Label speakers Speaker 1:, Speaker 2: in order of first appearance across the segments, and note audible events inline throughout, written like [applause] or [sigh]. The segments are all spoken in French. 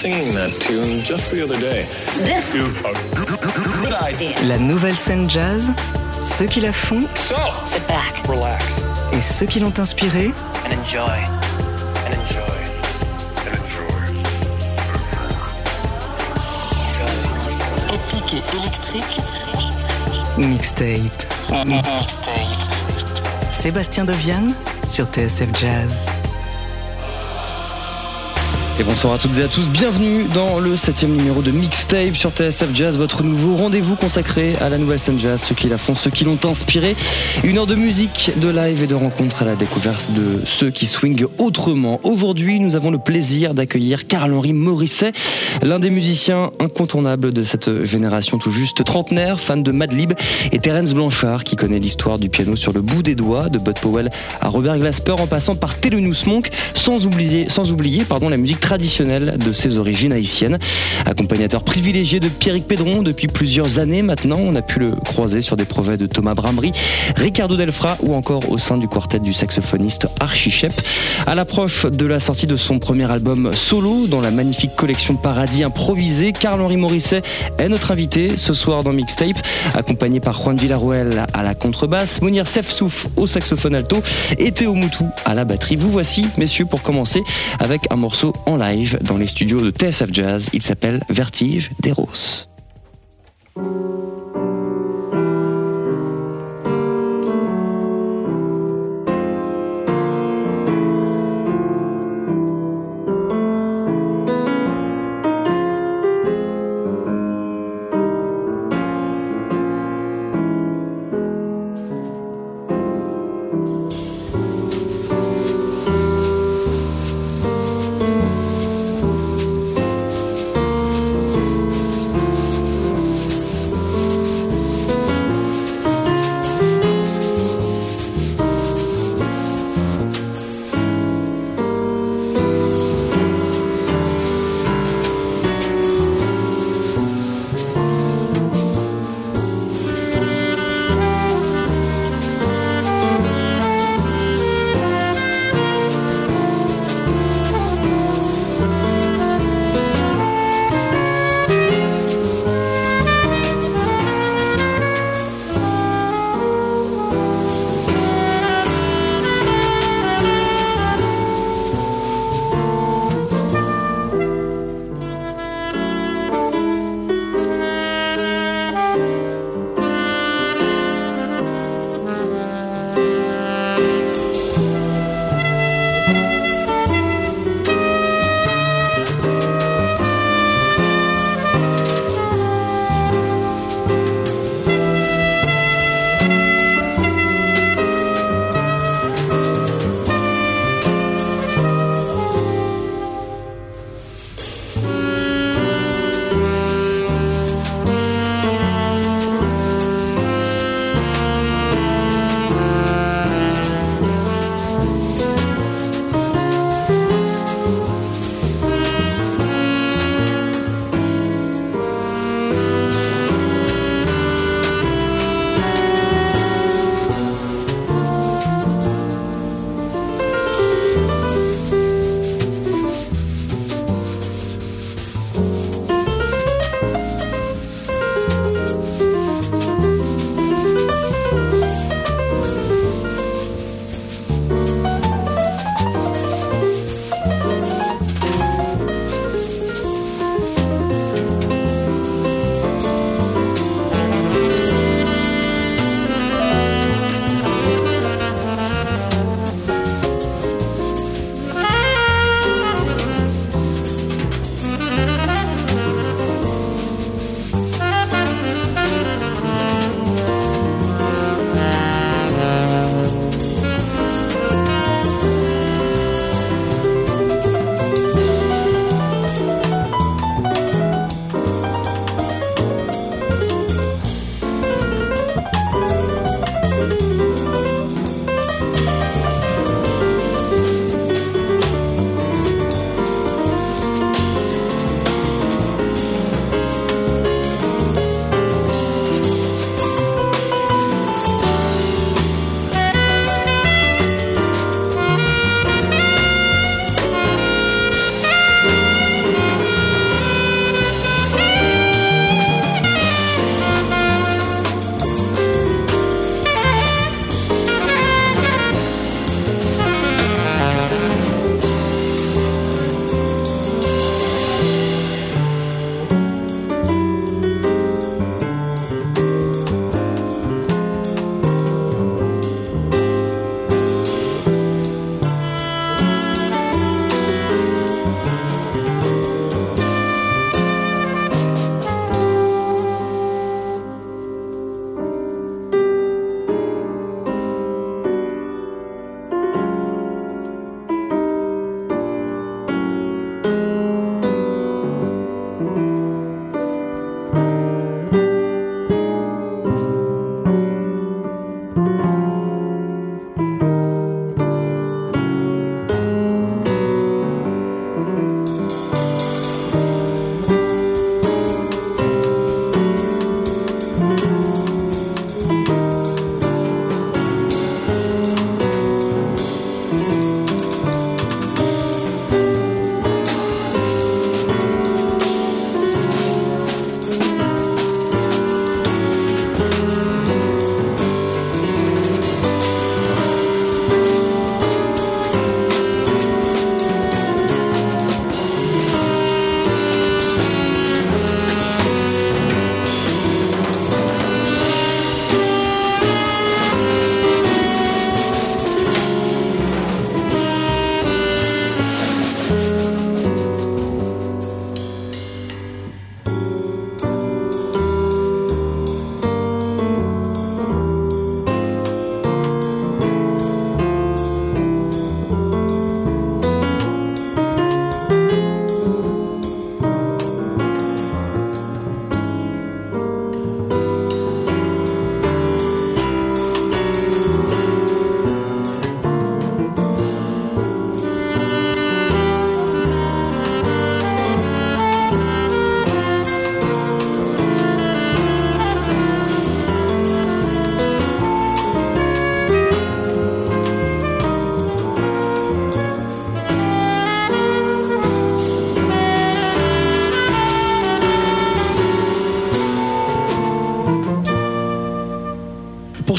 Speaker 1: singing that tune just the other day.
Speaker 2: This is a good idea.
Speaker 3: La nouvelle scène jazz, ceux qui la font
Speaker 1: So,
Speaker 2: Sit back
Speaker 1: relax
Speaker 3: et ceux qui l'ont inspirée,
Speaker 2: and enjoy.
Speaker 1: and enjoy. And enjoy.
Speaker 3: épique et électrique, mixtape. [laughs] Sébastien Deviane sur TSF Jazz.
Speaker 4: Et bonsoir à toutes et à tous, bienvenue dans le septième numéro de Mixtape sur TSF Jazz, votre nouveau rendez-vous consacré à la nouvelle scène jazz, ceux qui la font, ceux qui l'ont inspiré. Une heure de musique, de live et de rencontres à la découverte de ceux qui swingent autrement. Aujourd'hui, nous avons le plaisir d'accueillir Carl-Henri Morisset, l'un des musiciens incontournables de cette génération tout juste trentenaire, fan de Madlib, et Terence Blanchard, qui connaît l'histoire du piano sur le bout des doigts, de Bud Powell à Robert Glasper, en passant par Thelonious Monk, sans oublier, sans oublier pardon, la musique traditionnelle de ses origines haïtiennes. Accompagnateur privilégié de Pierrick Pédron depuis plusieurs années maintenant, on a pu le croiser sur des projets de Thomas Bramry, Ricardo Delfra ou encore au sein du quartet du saxophoniste Archie Shep. À l'approche de la sortie de son premier album solo dans la magnifique collection Paradis improvisé, Carl-Henri Morisset est notre invité ce soir dans Mixtape, accompagné par Juan Villarroel à la contrebasse, Mounir Sefsouf au saxophone alto et Théo Moutou à la batterie. Vous voici, messieurs, pour commencer avec un morceau en live dans les studios de TSF Jazz. Il s'appelle Vertige d'Eros.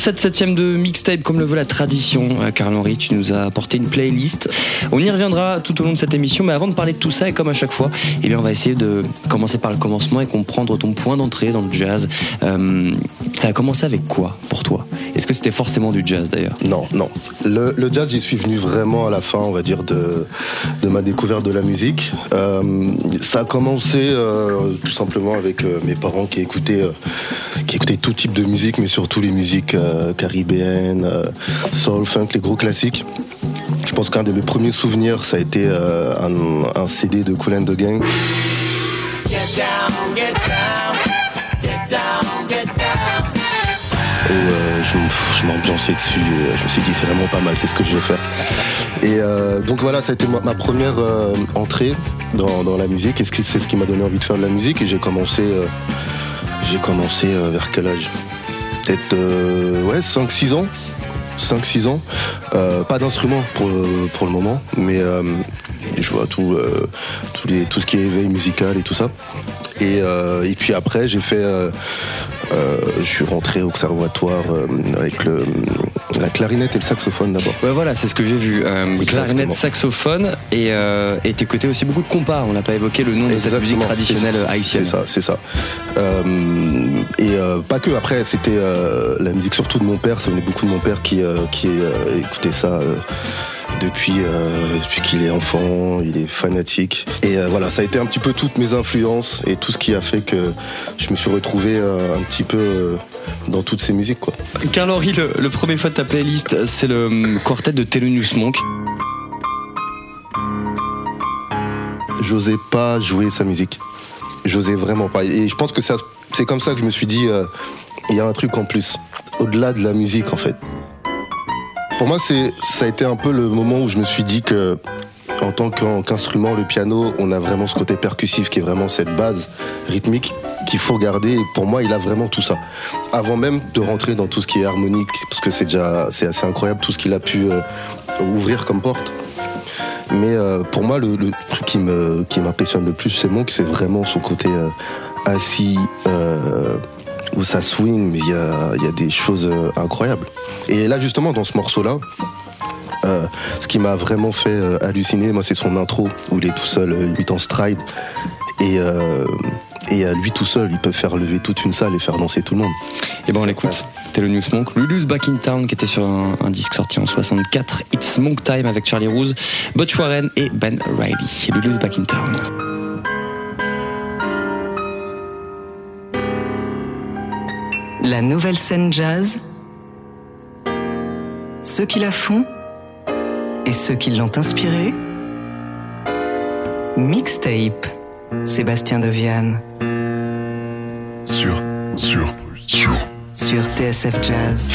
Speaker 4: Cette septième de mixtape, comme le veut la tradition, euh, Carl Henry, tu nous as apporté une playlist. On y reviendra tout au long de cette émission, mais avant de parler de tout ça, et comme à chaque fois, eh bien, on va essayer de commencer par le commencement et comprendre ton point d'entrée dans le jazz. Euh, ça a commencé avec quoi pour toi? Est-ce que c'était forcément du jazz d'ailleurs?
Speaker 5: Non, non. Le, le jazz, j'y suis venu vraiment à la fin, on va dire, de, de ma découverte de la musique. Euh, ça a commencé euh, tout simplement avec euh, mes parents qui écoutaient, euh, qui écoutaient tout type de musique, mais surtout les musiques euh, caribéennes, euh, soul, funk, les gros classiques. Je pense qu'un de mes premiers souvenirs, ça a été euh, un, un CD de Cool and the Gang. où euh, je, m- je m'ambiançais dessus et euh, je me suis dit c'est vraiment pas mal, c'est ce que je vais faire. Et euh, donc voilà, ça a été ma, première euh, entrée dans, la musique et c'est ce qui m'a donné envie de faire de la musique et j'ai commencé, euh, j'ai commencé euh, vers quel âge? Peut-être euh, ouais, 5-6 ans. 5-6 ans. Euh, pas d'instrument pour, pour le moment, mais je vois tout, euh, les, tout ce qui est éveil musical et tout ça. Et, euh, et puis après, j'ai fait. euh, je suis rentré au conservatoire avec le, la clarinette et le saxophone d'abord.
Speaker 4: Ouais, voilà, c'est ce que j'ai vu. Clarinette, saxophone et et tes côtés aussi beaucoup de compas. On n'a pas évoqué le nom de cette musique traditionnelle haïtienne.
Speaker 5: C'est ça, c'est ça. Et pas que, après, c'était la musique surtout de mon père, ça venait beaucoup de mon père qui, qui écoutait ça. Euh, depuis, euh, depuis qu'il est enfant, il est fanatique. Et euh, voilà, ça a été un petit peu toutes mes influences et tout ce qui a fait que je me suis retrouvé euh, un petit peu dans toutes ces musiques. Quoi.
Speaker 4: Carl Henry, le, le premier fois de ta playlist, c'est le quartet de Thelonious Monk.
Speaker 5: J'osais pas jouer sa musique. J'osais vraiment pas. Et je pense que c'est comme ça que je me suis dit, il y a un truc en plus, au-delà de la musique en fait. Pour moi, c'est, ça a été un peu le moment où je me suis dit que, en tant qu'in- qu'instrument, le piano, on a vraiment ce côté percussif qui est vraiment cette base rythmique qu'il faut garder. Et pour moi, il a vraiment tout ça. Avant même de rentrer dans tout ce qui est harmonique, parce que c'est déjà, c'est assez incroyable tout ce qu'il a pu euh, ouvrir comme porte. Mais euh, pour moi, le, truc qui me qui m'impressionne le plus chez Monk, c'est vraiment son côté euh, assis, où ça swing, mais il y a, il y a des choses euh, incroyables. Et là, justement, dans ce morceau-là, euh, ce qui m'a vraiment fait euh, halluciner, moi, c'est son intro, où il est tout seul, euh, 8 en stride, et, et à lui tout seul, il peut faire lever toute une salle et faire danser tout le monde.
Speaker 4: Et ben on
Speaker 5: C'est
Speaker 4: l'écoute. Thelonious Monk, Lulu's Back in Town qui était sur un, un disque sorti en 64. It's Monk Time avec Charlie Rose, Butch Warren et Ben Riley. Lulu's Back in Town.
Speaker 3: La nouvelle scène jazz, ceux qui la font et ceux qui l'ont inspirée. Mixtape, Sébastien Deviane
Speaker 6: sur, sur, sur.
Speaker 3: sur TSF Jazz.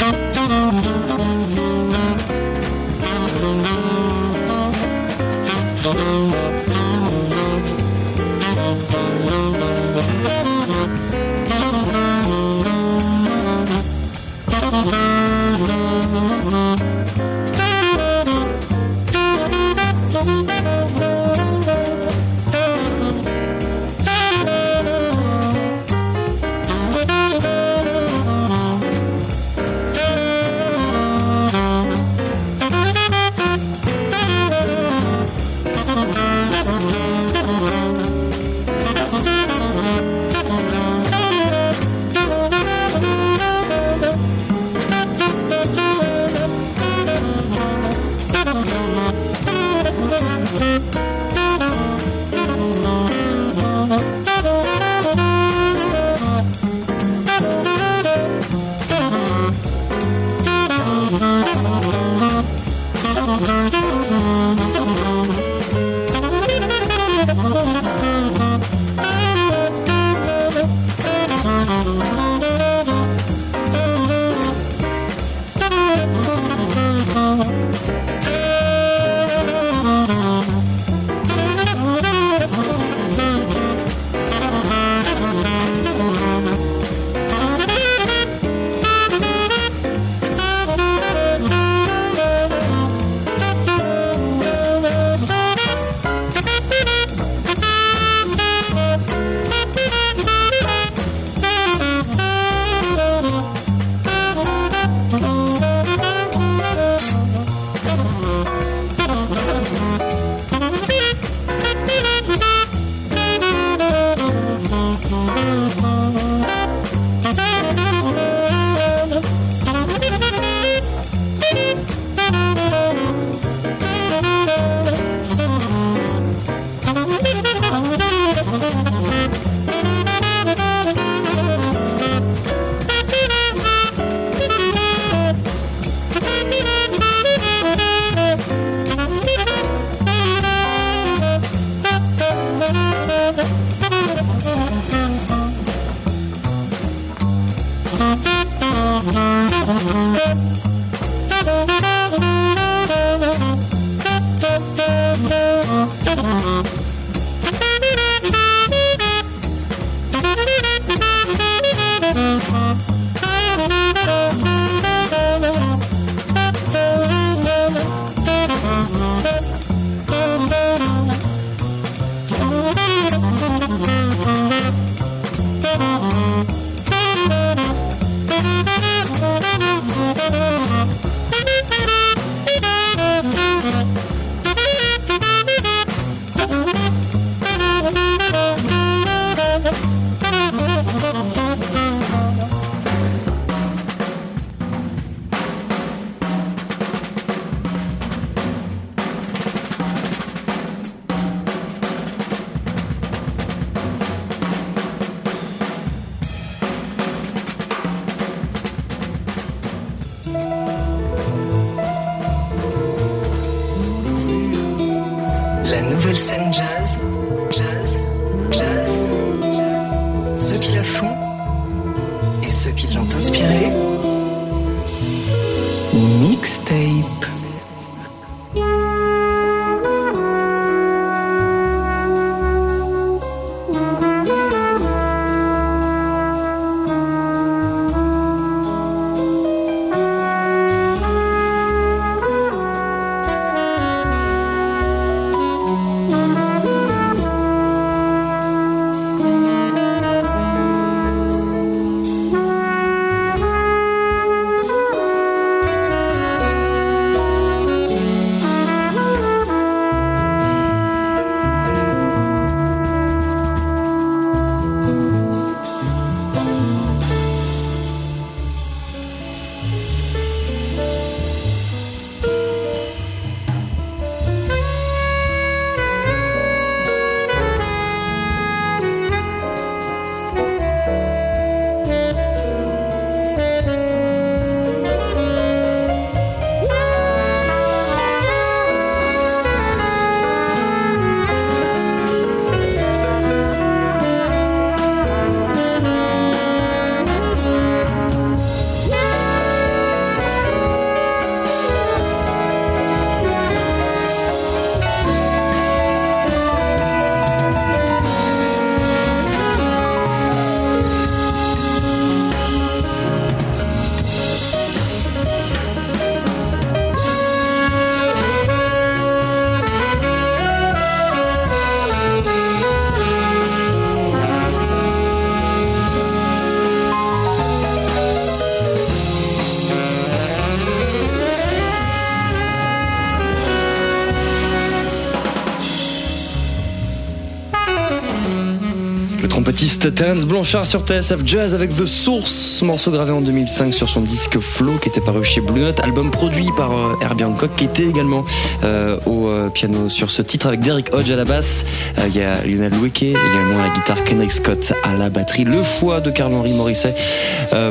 Speaker 4: Trompettiste Terence Blanchard sur TSF Jazz avec The Source, morceau gravé en 2005 sur son disque Flow qui était paru chez Blue Note, album produit par euh, Herbie Hancock qui était également euh, au euh, piano sur ce titre avec Derek Hodge à la basse. Il y a Lionel Loueke, également à la guitare Kendrick Scott à la batterie. Le choix de Carl-Henri Morisset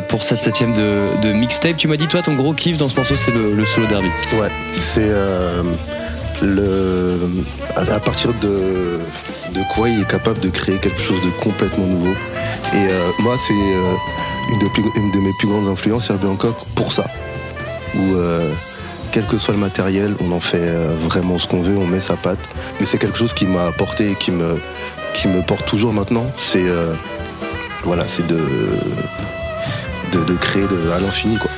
Speaker 4: pour cette septième de, de mixtape. Tu m'as dit toi ton gros kiff dans ce morceau c'est le, le solo d'Herbie.
Speaker 5: Ouais, c'est le à partir de de quoi il est capable de créer quelque chose de complètement nouveau. Et euh, moi, c'est euh, une, de mes plus grandes influences, Herbie Hancock, pour ça. Où euh, quel que soit le matériel, on en fait vraiment ce qu'on veut, on met sa patte. Mais c'est quelque chose qui m'a apporté et qui me qui me porte toujours maintenant. C'est voilà, c'est de, de de créer de, à l'infini quoi.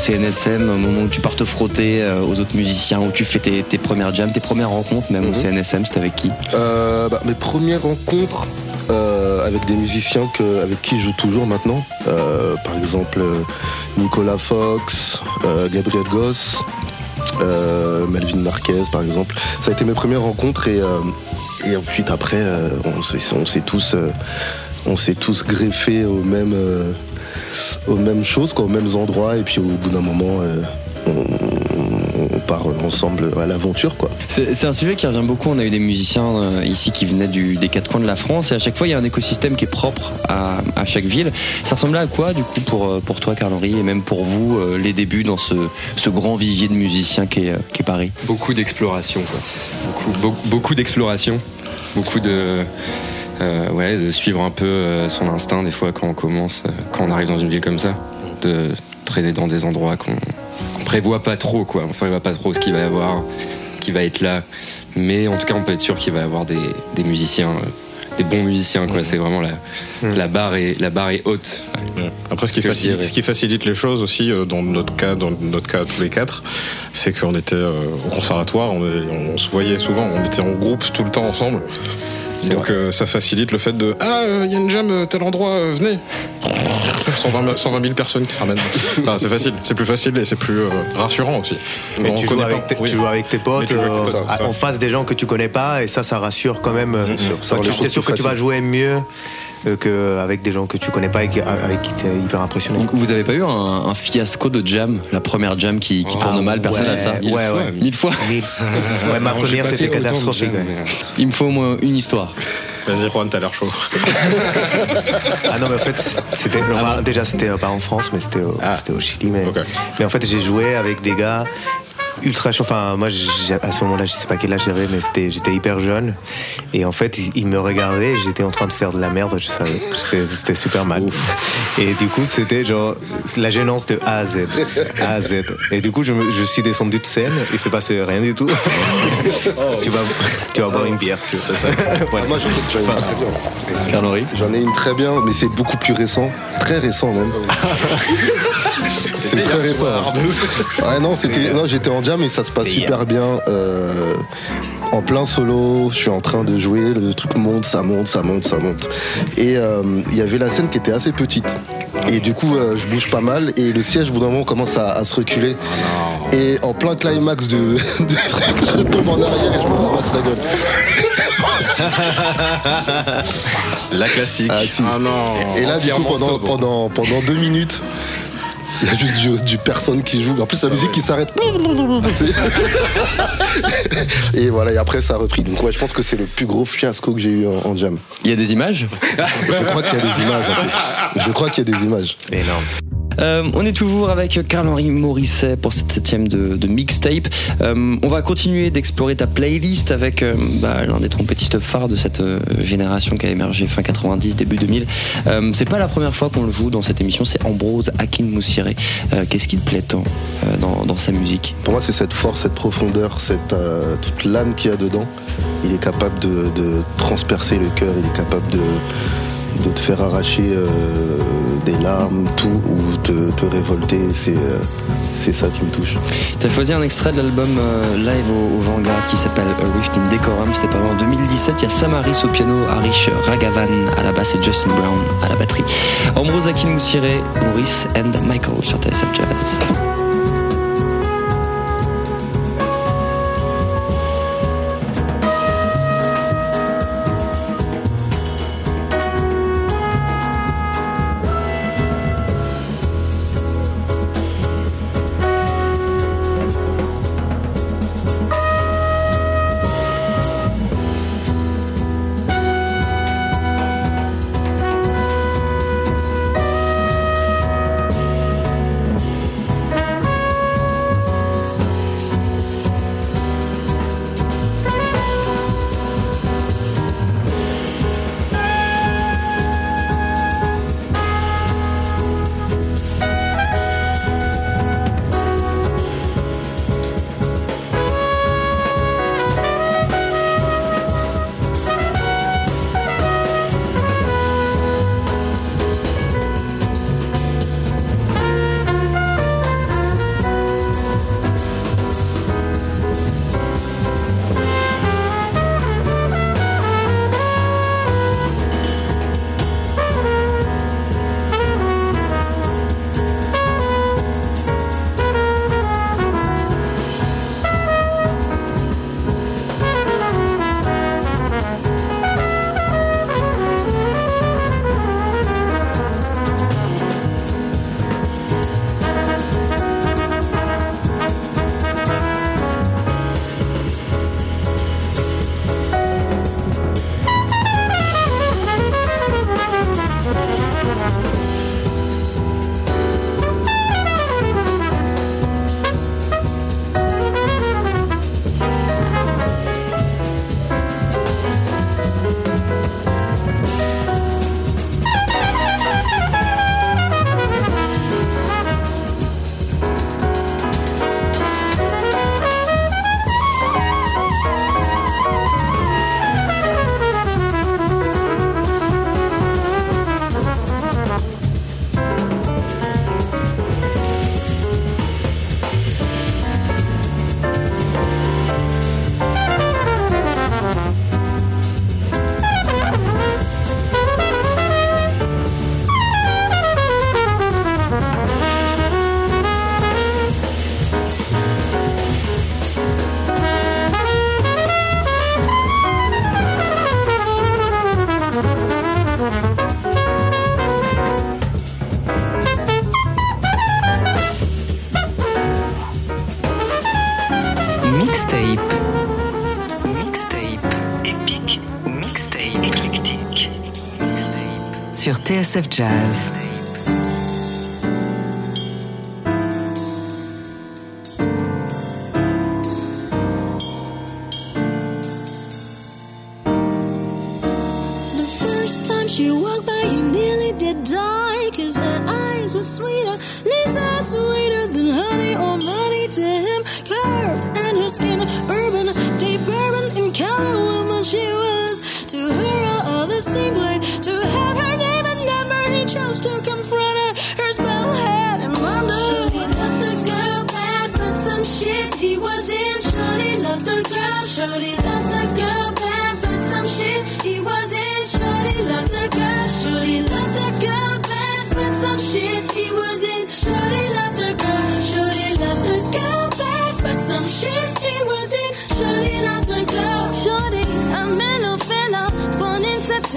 Speaker 4: CNSM, au moment où tu pars te frotter euh, aux autres musiciens, où tu fais tes, tes premières jams, tes premières rencontres, même au CNSM, c'était avec qui?
Speaker 5: Euh, bah, mes premières rencontres euh, avec des musiciens que, avec qui je joue toujours maintenant, euh, par exemple Nicolas Fox, Gabriel Goss, Melvin Marquez par exemple. Ça a été mes premières rencontres et, et ensuite après on s'est tous, on s'est tous greffés aux mêmes, euh, aux mêmes choses, quoi, aux mêmes endroits et puis au bout d'un moment euh, on, on part ensemble à l'aventure quoi.
Speaker 4: C'est un sujet qui revient beaucoup. On a eu des musiciens euh, ici qui venaient du- des quatre coins de la France et à chaque fois il y a un écosystème qui est propre à, à chaque ville. Ça ressemblait à quoi du coup pour, euh, pour toi Carl-Henri et même pour vous euh, les débuts dans ce, ce grand vivier de musiciens qui est, euh, qui est Paris?
Speaker 7: Beaucoup d'exploration, quoi. Beaucoup, beaucoup, beaucoup d'exploration. Beaucoup de. Euh, ouais, de suivre un peu euh, son instinct des fois quand on commence, euh, quand on arrive dans une ville comme ça. De traîner dans des endroits qu'on qu'on prévoit pas trop, quoi. On prévoit pas trop ce qu'il va y avoir, qui va être là. Mais en tout cas, on peut être sûr qu'il va y avoir des, des musiciens. euh, des bons musiciens quoi c'est vraiment la, la barre est la barre est haute
Speaker 8: Ouais. Après, ce qui, facilite,
Speaker 7: dirais.
Speaker 8: ce qui facilite les choses aussi, euh, dans notre cas, dans notre cas tous les quatre, c'est qu'on était euh, au conservatoire, on, est- on se voyait souvent, on était en groupe tout le temps ensemble. Donc euh, ça facilite le fait de Ah, il y a une jam euh, tel endroit, euh, venez 120, 120 000 personnes qui se ramènent. [laughs] Enfin, c'est facile, c'est plus facile et c'est plus euh, rassurant aussi.
Speaker 9: Mais tu, joues avec, tes-
Speaker 8: oui.
Speaker 9: tu joues avec tes
Speaker 8: Mais
Speaker 9: potes en face des gens que tu connais pas et ça, ça rassure quand même. euh,
Speaker 5: sûr, ça
Speaker 9: tu es sûr que tu vas jouer mieux qu'avec des gens que tu connais pas et qui- avec qui tu es hyper impressionné.
Speaker 4: Vous- Vous avez pas eu un, un fiasco de jam, la première jam qui, qui tourne
Speaker 9: Ah,
Speaker 4: mal, personne
Speaker 9: ouais,
Speaker 4: n'a ça
Speaker 9: ouais, ouais.
Speaker 4: Mille fois.
Speaker 9: Mille- [laughs] ouais, ma première c'était catastrophique.
Speaker 7: jam, mais, euh,
Speaker 4: Il me faut au moins une histoire.
Speaker 8: Vas-y, Juan, t'as l'air chaud.
Speaker 9: Ah non, mais en fait, c'était enfin, déjà c'était euh, pas en France, mais c'était au,
Speaker 8: Ah.
Speaker 9: au Chili. Mais en fait, j'ai joué avec des gars ultra chauds. Enfin, moi, à ce moment-là, je sais pas quel âge j'avais, mais c'était, j'étais hyper jeune. Et en fait, ils, ils me regardaient. J'étais en train de faire de la merde. Je savais, c'était, super mal. Et du coup, c'était genre la gênance de A à Z, A à Z. Et du coup, je, me- je suis descendu de scène. Il se passait rien du tout. [laughs] tu vas, tu vas boire une bière. Tu vois, ça. [laughs] Voilà.
Speaker 5: Ah, moi j'en ai, une très bien. J'en ai une très bien, mais c'est beaucoup plus récent, très récent même. [laughs] c'est très récent. Ouais, non, c'était, non, j'étais en jam et ça se passe super bien. euh, en plein solo, je suis en train de jouer, le truc monte, ça monte, ça monte, ça monte. Et euh, il y avait la scène qui était assez petite. Et du coup, euh, je bouge pas mal et le siège, au bout d'un moment, commence à, à se reculer. Et en plein climax de, [laughs] de truc, je tombe en arrière et je me ramasse la gueule.
Speaker 9: La classique.
Speaker 5: Ah, si.
Speaker 8: Ah non
Speaker 5: Et là, du coup, pendant, pendant, pendant deux minutes, il y a juste du, du personne qui joue. En plus, la musique qui s'arrête. et voilà, et après, ça a repris. Donc, ouais, je pense que c'est le plus gros fiasco que j'ai eu en, en jam.
Speaker 4: Il y a des images
Speaker 5: Je crois qu'il y a des images. Je crois qu'il y a des images.
Speaker 9: Énorme.
Speaker 4: Euh, on est toujours avec Carl-Henri Morisset pour cette septième de, mixtape. Euh, on va continuer d'explorer ta playlist avec euh, bah, l'un des trompettistes phares de cette génération qui a émergé fin 90, début 2000. Euh, c'est pas la première fois qu'on le joue dans cette émission, c'est Ambrose Akin Moussiré. Qu'est-ce qui te plaît tant dans, sa musique?
Speaker 5: Pour moi, c'est cette force, cette profondeur, cette, toute l'âme qu'il y a dedans. Il est capable de transpercer le cœur, il est capable de, de te faire arracher euh, des larmes, tout, ou te, te révolter. C'est euh, ça qui me touche.
Speaker 4: T'as choisi un extrait de l'album euh, live au, Vanguard qui s'appelle A Rift in Decorum. C'était pas en 2017. Il y a Samaris au piano, Harish Ragavan à la basse et Justin Brown à la batterie. Ambrose Akin Moussiré, Maurice and Michael sur TSF Jazz.
Speaker 3: Sur TSF Jazz.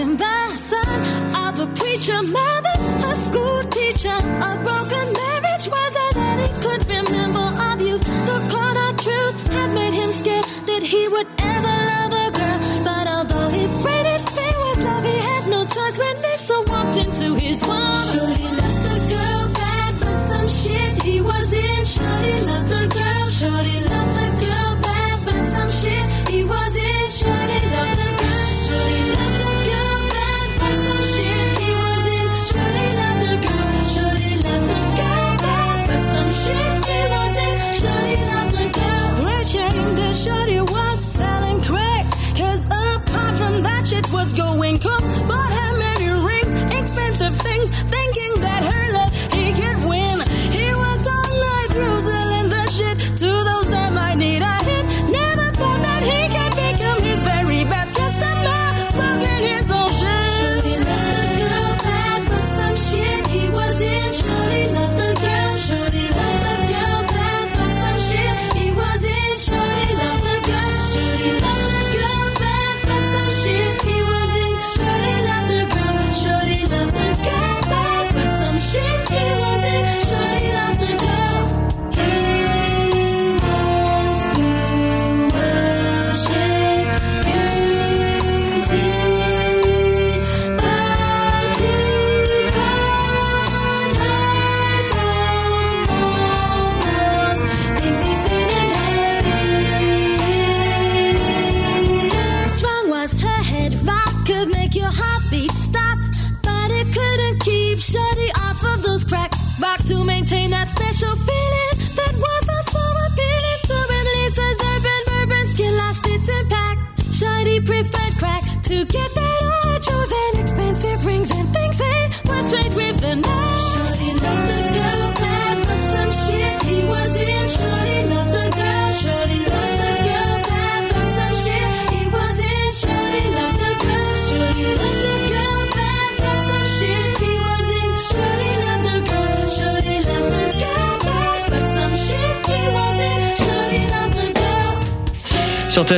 Speaker 10: In September, son of a preacher, mother a school teacher. A broken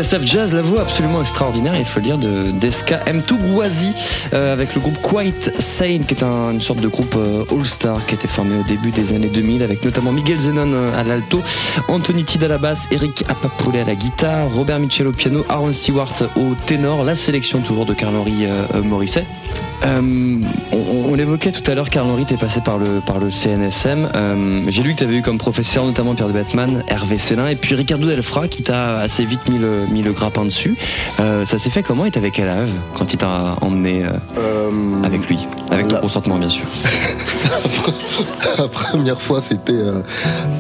Speaker 4: TSF Jazz, la voix absolument extraordinaire, il faut le dire, de Deska M. Tougwazi euh, avec le groupe Quite Sane, qui est un- une sorte de groupe euh, all-star qui a été formé au début des années 2000 avec notamment Miguel Zenon euh, à l'alto, Anthony Tid à la basse, Eric Apapoulet à la guitare, Robert Mitchell au piano, Aaron Stewart au ténor, la sélection toujours de Carl-Henri euh, Morisset. Euh, on, on l'évoquait tout à l'heure, Carl Henry, t'es passé par le, par le CNSM. Euh, J'ai lu que t'avais eu comme professeur notamment Pierre de Batman, Hervé Célin et puis Ricardo Delfra qui t'a assez vite mis le, mis le grappin dessus. Euh, ça s'est fait comment? Et t'avais quel âge quand il t'a emmené avec lui? Avec ton
Speaker 5: la-
Speaker 4: consentement bien sûr. [laughs]
Speaker 5: La première fois, c'était euh,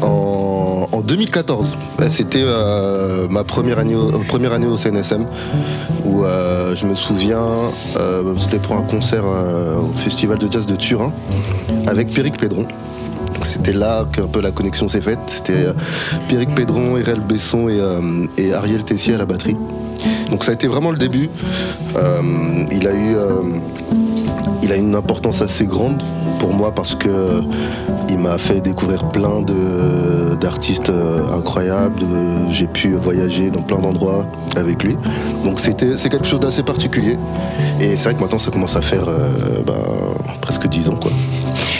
Speaker 5: en, en 2014. Euh, C'était euh, ma première année, au, première année au CNSM, où euh, je me souviens, c'était pour un concert au Festival de Jazz de Turin, avec Péric Pédron. C'était là qu'un peu la connexion s'est faite. C'était Péric Pédron, Irel Besson et, et Ariel Tessier à la batterie. Donc ça a été vraiment le début. Il a eu... il a une importance assez grande pour moi parce que il m'a fait découvrir plein d'artistes euh, incroyables. J'ai pu voyager dans plein d'endroits avec lui. Donc c'est quelque chose d'assez particulier. Et c'est vrai que maintenant ça commence à faire euh, ben, presque 10 ans.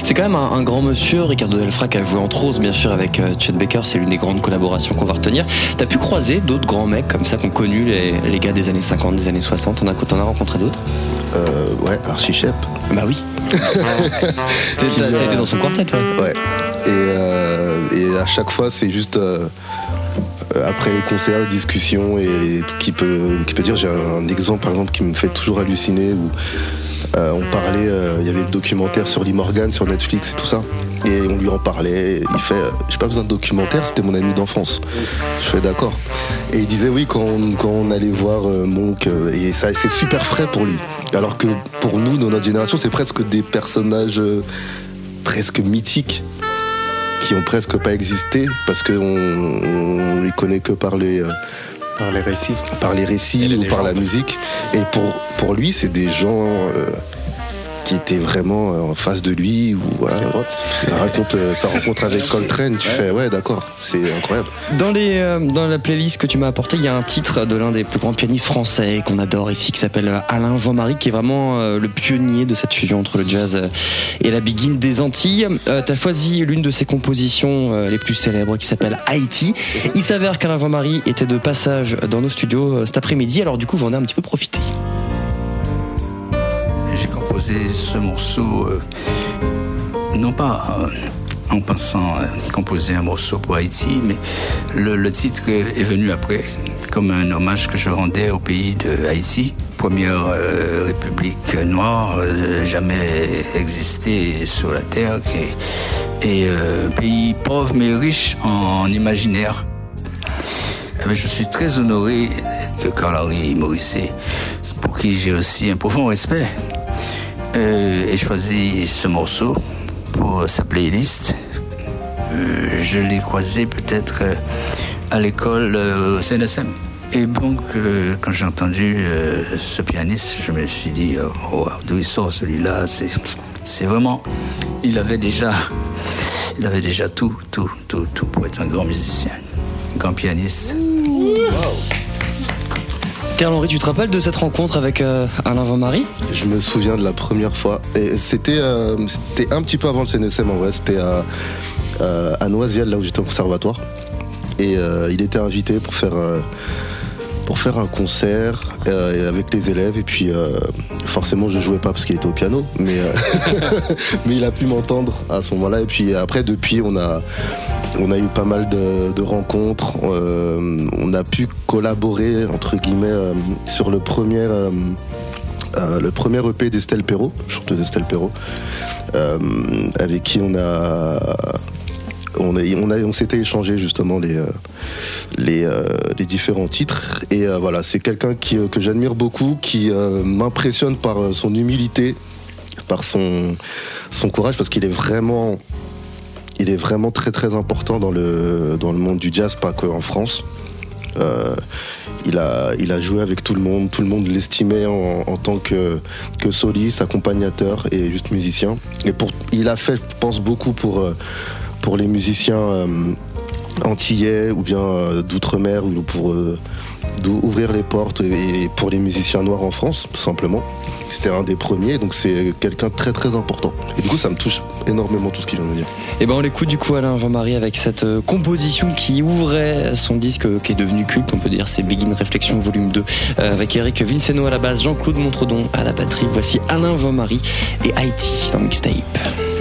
Speaker 4: C'est quand même un, grand monsieur, Ricardo Delfra, qui a joué entre autres, bien sûr, avec euh, Chet Baker. C'est l'une des grandes collaborations qu'on va retenir. T'as pu croiser d'autres grands mecs comme ça qu'on connu, les, les gars des années 50, des années 60 T'en as, t'en as rencontré d'autres?
Speaker 5: Euh, ouais, Archie Shep.
Speaker 4: Bah oui. [laughs]
Speaker 5: Euh,
Speaker 4: été dans son quartet, toi
Speaker 5: Ouais. Et, euh, et à chaque fois, c'est juste euh, euh, après les concerts, discussions et les qui peut, qui peut dire. J'ai un, exemple, par exemple, qui me fait toujours halluciner où euh, on parlait, euh, il y avait le documentaire sur Lee Morgan sur Netflix et tout ça. Et on lui en parlait. Il fait, euh, j'ai pas besoin de documentaire, c'était mon ami d'enfance. Je fais d'accord. Et il disait oui quand on, quand on allait voir euh, Monk, euh, et ça c'est super frais pour lui. Alors que pour nous, dans notre génération, c'est presque des personnages euh, presque mythiques qui ont presque pas existé parce qu'on on les connaît que par les euh,
Speaker 9: Par les récits.
Speaker 5: par les récits ou par la musique. Et pour, pour lui, c'est des gens euh, qui étaient vraiment euh, en face de lui. Ou, voilà, ça raconte euh, sa rencontre avec Coltrane. Tu fais, ouais, d'accord, c'est incroyable.
Speaker 4: Dans, les, euh, dans la playlist que tu m'as apporté, il y a un titre de l'un des plus grands pianistes français qu'on adore ici, qui s'appelle Alain Jean-Marie, qui est vraiment euh, le pionnier de cette fusion entre le jazz et la biguine des Antilles. Euh, tu as choisi l'une de ses compositions euh, les plus célèbres, qui s'appelle Haïti. Il s'avère qu'Alain Jean-Marie était de passage dans nos studios euh, cet après-midi, alors du coup j'en ai un petit peu profité.
Speaker 11: J'ai composé ce morceau, euh, non pas euh, en pensant euh, composer un morceau pour Haïti, mais le, le titre est venu après, comme un hommage que je rendais au pays de Haïti, première euh, république noire euh, jamais existée sur la terre, est- et euh, pays pauvre mais riche en imaginaire. Eh je suis très honoré que Carl-Henri Morisset, pour qui j'ai aussi un profond respect, euh, ait choisi ce morceau pour sa playlist. Euh, je l'ai croisé peut-être euh, à l'école au CNSM. Et donc, quand j'ai entendu ce pianiste, je me suis dit, euh, oh, d'où il sort celui-là? C'est vraiment... Il avait déjà... [laughs] Il avait déjà tout, tout, tout, tout pour être un grand musicien, un grand pianiste.
Speaker 4: Pierre-Henri, tu te rappelles de cette rencontre avec euh, Alain Jean-Marie
Speaker 5: Je me souviens de la première fois. Euh, c'était un petit peu avant le CNSM en vrai. C'était à, euh, à là où j'étais au conservatoire. Et il était invité pour faire, pour faire un concert avec les élèves. Et puis forcément, je jouais pas parce qu'il était au piano. [laughs] Mais il a pu m'entendre à ce moment-là. Et puis après, depuis, on a. On a eu pas mal de, rencontres. euh, on a pu collaborer entre guillemets euh, sur le premier euh, le premier EP d'Estelle Perrault, chanteuse Estelle Perrault, avec qui on on, a, on, a- on s'était échangé justement les, les, les différents titres. Et voilà, c'est quelqu'un que j'admire beaucoup, qui m'impressionne par son humilité, par son, son courage, parce qu'il est vraiment il est vraiment très très important dans le, dans le monde du jazz, pas qu'en France. Euh, il, a, il a joué avec tout le monde, tout le monde l'estimait en, tant que, que soliste, accompagnateur et juste musicien. Et pour, il a fait, je pense, beaucoup pour, euh, pour les musiciens euh, antillais ou bien euh, d'outre-mer ou pour euh, ouvrir les portes et pour les musiciens noirs en France, tout simplement. C'était un des premiers, donc c'est quelqu'un très très important. Et du coup, ça me touche énormément tout ce qu'il vient de dire.
Speaker 4: Et ben on l'écoute du coup Alain Jean-Marie avec cette euh, composition qui ouvrait son disque qui est devenu culte, on peut dire, c'est Begin Reflection volume 2 euh, avec Eric Vinceno à la basse, Jean-Claude Montredon à la batterie. Voici Alain Jean-Marie et Haïti dans Mixtape.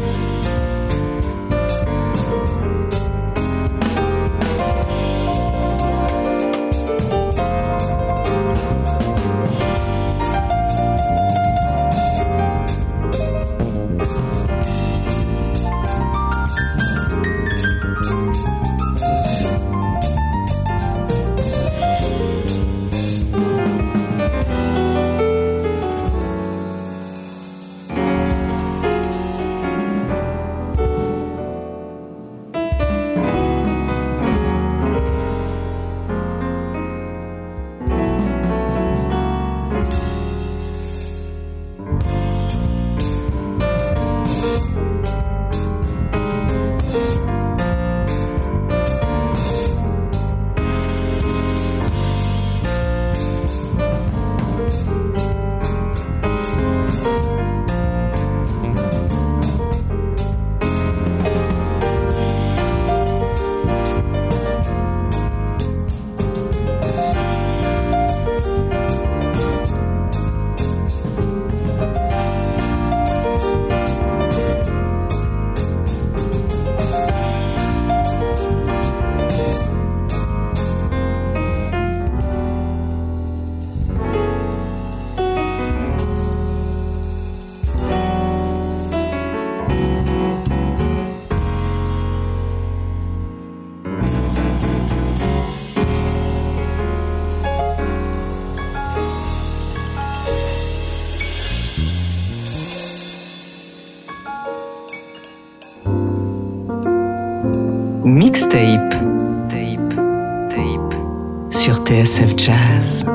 Speaker 3: you. Sur TSF Jazz. Jazz,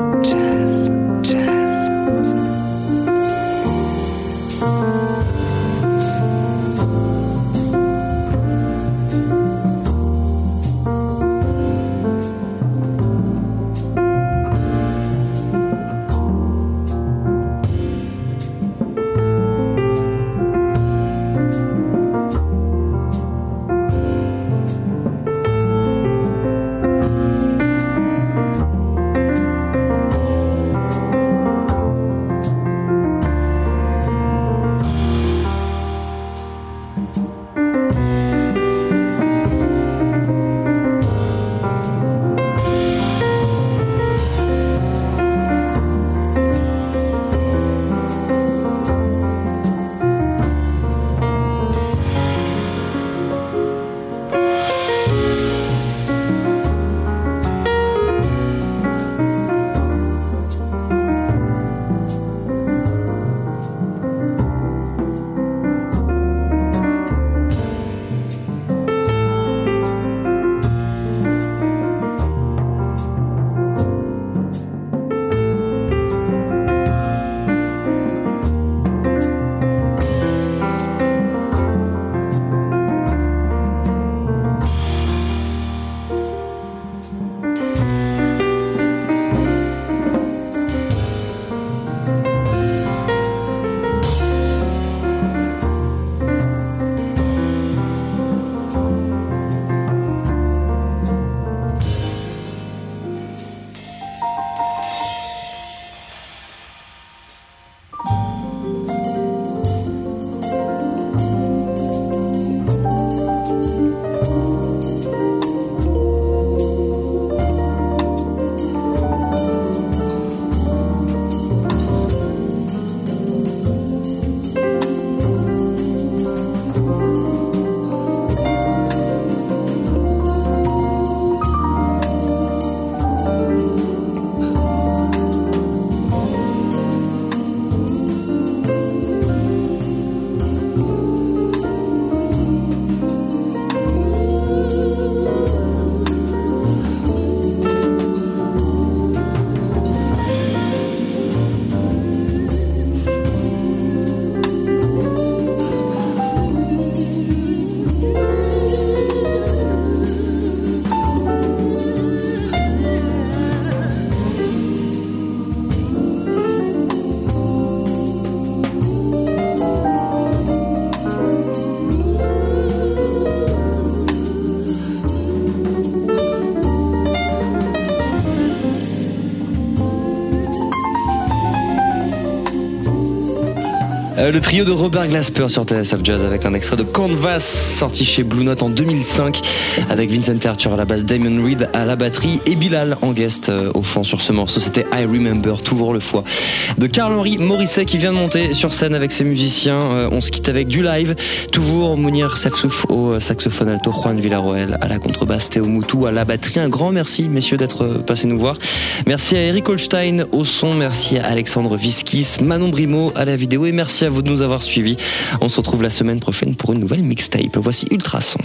Speaker 4: Euh, le trio de Robert Glasper sur TSF Jazz avec un extrait de Canvas sorti chez Blue Note en 2005 avec Vincent Archer à la basse, Damon Reed à la batterie et Bilal en guest euh, au chant sur ce morceau. C'était I Remember, toujours le foie de Carl-Henri Morisset qui vient de monter sur scène avec ses musiciens. Euh, on se quitte avec du live. Toujours Mounir Sefsouf au saxophone alto, Juan Villarroel à la contrebasse, Théo Moutou à la batterie. Un grand merci, messieurs, d'être passés nous voir. Merci à Eric Holstein au son, merci à Alexandre Viskis, Manon Brimo à la vidéo et merci à vous de nous avoir suivis. On se retrouve la semaine prochaine pour une nouvelle mixtape. Voici Ultrason.